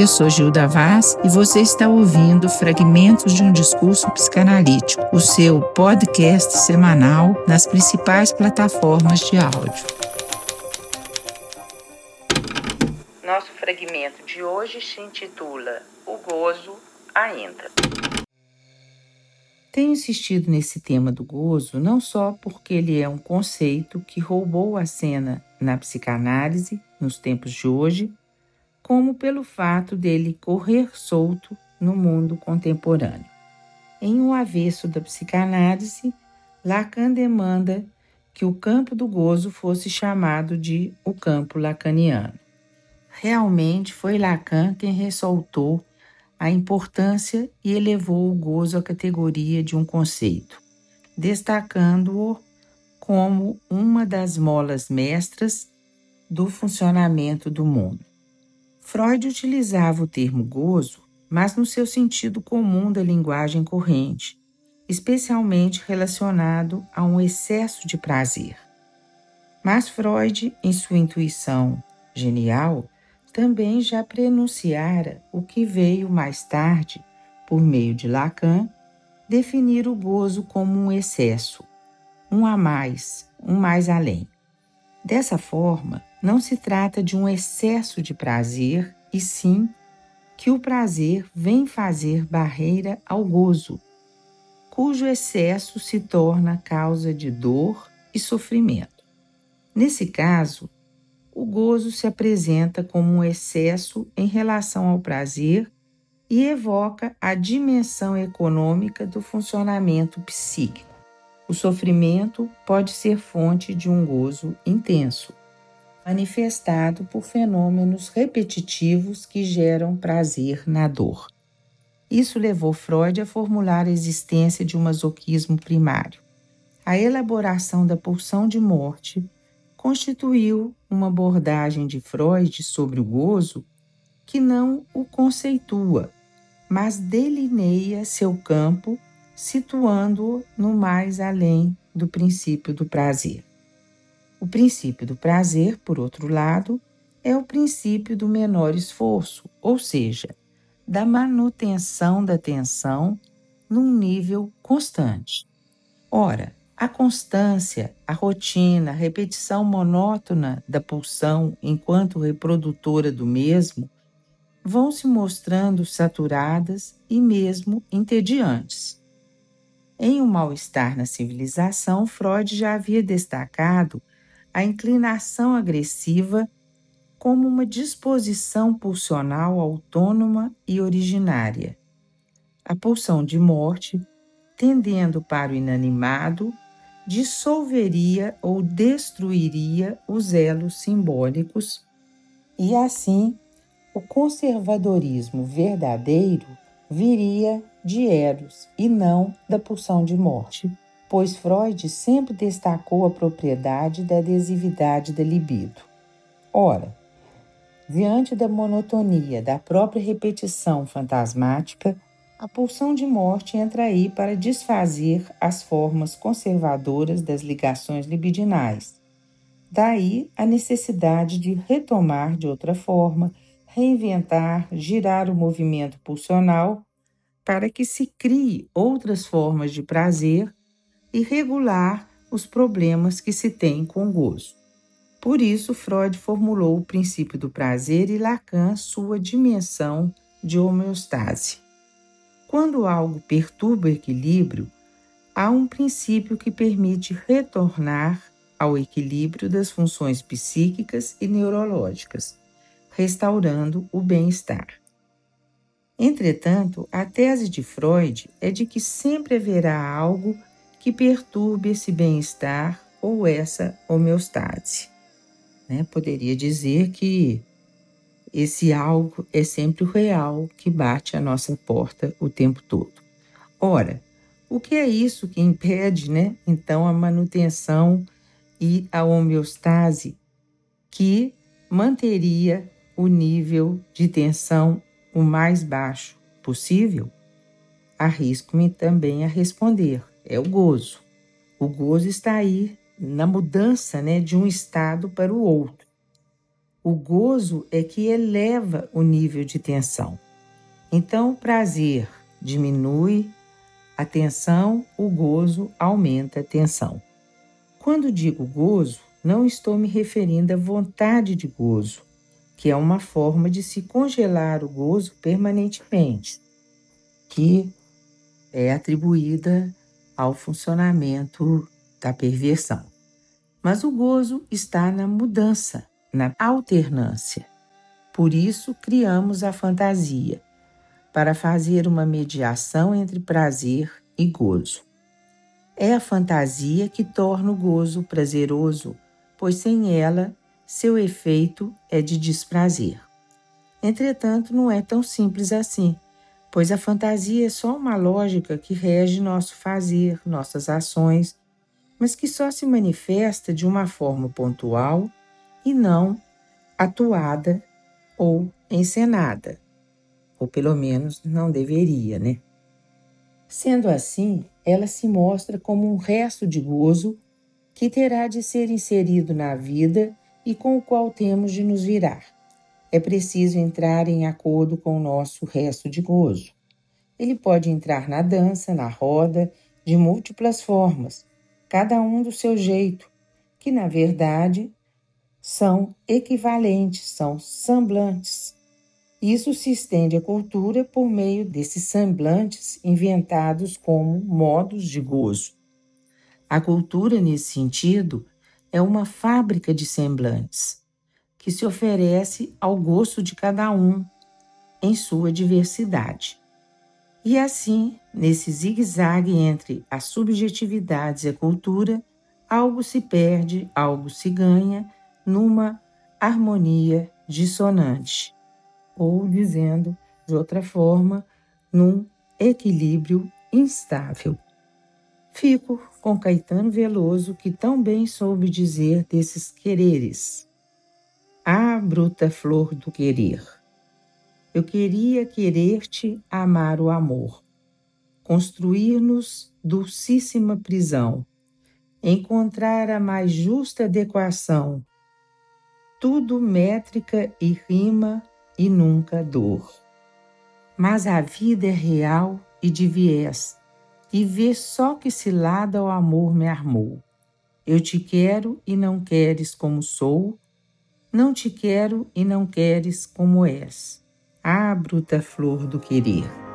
Eu sou Gilda Vaz e você está ouvindo Fragmentos de um Discurso Psicanalítico, o seu podcast semanal nas principais plataformas de áudio. Nosso fragmento de hoje se intitula O Gozo Ainda. Tenho insistido nesse tema do gozo não só porque ele é um conceito que roubou a cena na psicanálise nos tempos de hoje, como pelo fato dele correr solto no mundo contemporâneo. Em um avesso da psicanálise, Lacan demanda que o campo do gozo fosse chamado de o campo lacaniano. Realmente foi Lacan quem ressaltou a importância e elevou o gozo à categoria de um conceito, destacando-o como uma das molas mestras do funcionamento do mundo. Freud utilizava o termo gozo, mas no seu sentido comum da linguagem corrente, especialmente relacionado a um excesso de prazer. Mas Freud, em sua intuição genial, também já prenunciara o que veio mais tarde, por meio de Lacan, definir o gozo como um excesso, um a mais, um mais além. Dessa forma, não se trata de um excesso de prazer, e sim que o prazer vem fazer barreira ao gozo, cujo excesso se torna causa de dor e sofrimento. Nesse caso, o gozo se apresenta como um excesso em relação ao prazer e evoca a dimensão econômica do funcionamento psíquico. O sofrimento pode ser fonte de um gozo intenso, manifestado por fenômenos repetitivos que geram prazer na dor. Isso levou Freud a formular a existência de um masoquismo primário. A elaboração da pulsão de morte constituiu uma abordagem de Freud sobre o gozo que não o conceitua, mas delineia seu campo, situando-o no mais além do princípio do prazer. O princípio do prazer, por outro lado, é o princípio do menor esforço, ou seja, da manutenção da tensão num nível constante. Ora, a constância, a rotina, a repetição monótona da pulsão enquanto reprodutora do mesmo vão se mostrando saturadas e mesmo entediantes. Em O um Mal-Estar na Civilização, Freud já havia destacado a inclinação agressiva como uma disposição pulsional autônoma e originária. A pulsão de morte, tendendo para o inanimado, dissolveria ou destruiria os elos simbólicos e assim o conservadorismo verdadeiro viria de Eros e não da pulsão de morte, pois Freud sempre destacou a propriedade da adesividade da libido. Ora, diante da monotonia da própria repetição fantasmática, a pulsão de morte entra aí para desfazer as formas conservadoras das ligações libidinais. Daí a necessidade de retomar de outra forma, reinventar, girar o movimento pulsional para que se crie outras formas de prazer e regular os problemas que se tem com o gozo. Por isso, Freud formulou o princípio do prazer e Lacan sua dimensão de homeostase. Quando algo perturba o equilíbrio, há um princípio que permite retornar ao equilíbrio das funções psíquicas e neurológicas, restaurando o bem-estar. Entretanto, a tese de Freud é de que sempre haverá algo que perturbe esse bem-estar ou essa homeostase. Né? Poderia dizer que esse algo é sempre o real que bate à nossa porta o tempo todo. Ora, o que é isso que impede, né, então, a manutenção e a homeostase que manteria o nível de tensão o mais baixo possível? Arrisco-me também a responder: é o gozo. O gozo está aí na mudança né, de um estado para o outro. O gozo é que eleva o nível de tensão. Então, o prazer diminui a tensão, o gozo aumenta a tensão. Quando digo gozo, não estou me referindo à vontade de gozo, que é uma forma de se congelar o gozo permanentemente, que é atribuída ao funcionamento da perversão. Mas o gozo está na mudança, na alternância. Por isso criamos a fantasia, para fazer uma mediação entre prazer e gozo. É a fantasia que torna o gozo prazeroso, pois sem ela seu efeito é de desprazer. Entretanto, não é tão simples assim, pois a fantasia é só uma lógica que rege nosso fazer, nossas ações, mas que só se manifesta de uma forma pontual e não atuada ou encenada, ou pelo menos não deveria, né? Sendo assim, ela se mostra como um resto de gozo que terá de ser inserido na vida e com o qual temos de nos virar. É preciso entrar em acordo com o nosso resto de gozo. Ele pode entrar na dança, na roda, de múltiplas formas, cada um do seu jeito, que na verdade são equivalentes, são semblantes. Isso se estende à cultura por meio desses semblantes inventados como modos de gozo. A cultura, nesse sentido, é uma fábrica de semblantes que se oferece ao gosto de cada um em sua diversidade. E assim, nesse zigue-zague entre as subjetividades e a cultura, algo se perde, algo se ganha numa harmonia dissonante, ou dizendo de outra forma, num equilíbrio instável. Fico com Caetano Veloso, que tão bem soube dizer desses quereres. Ah, bruta flor do querer! Eu queria querer-te amar o amor, construir-nos dulcíssima prisão, encontrar a mais justa adequação tudo métrica e rima e nunca dor. Mas a vida é real e de viés, e vê só que cilada o amor me armou. Eu te quero e não queres como sou, não te quero e não queres como és. Ah, bruta flor do querer!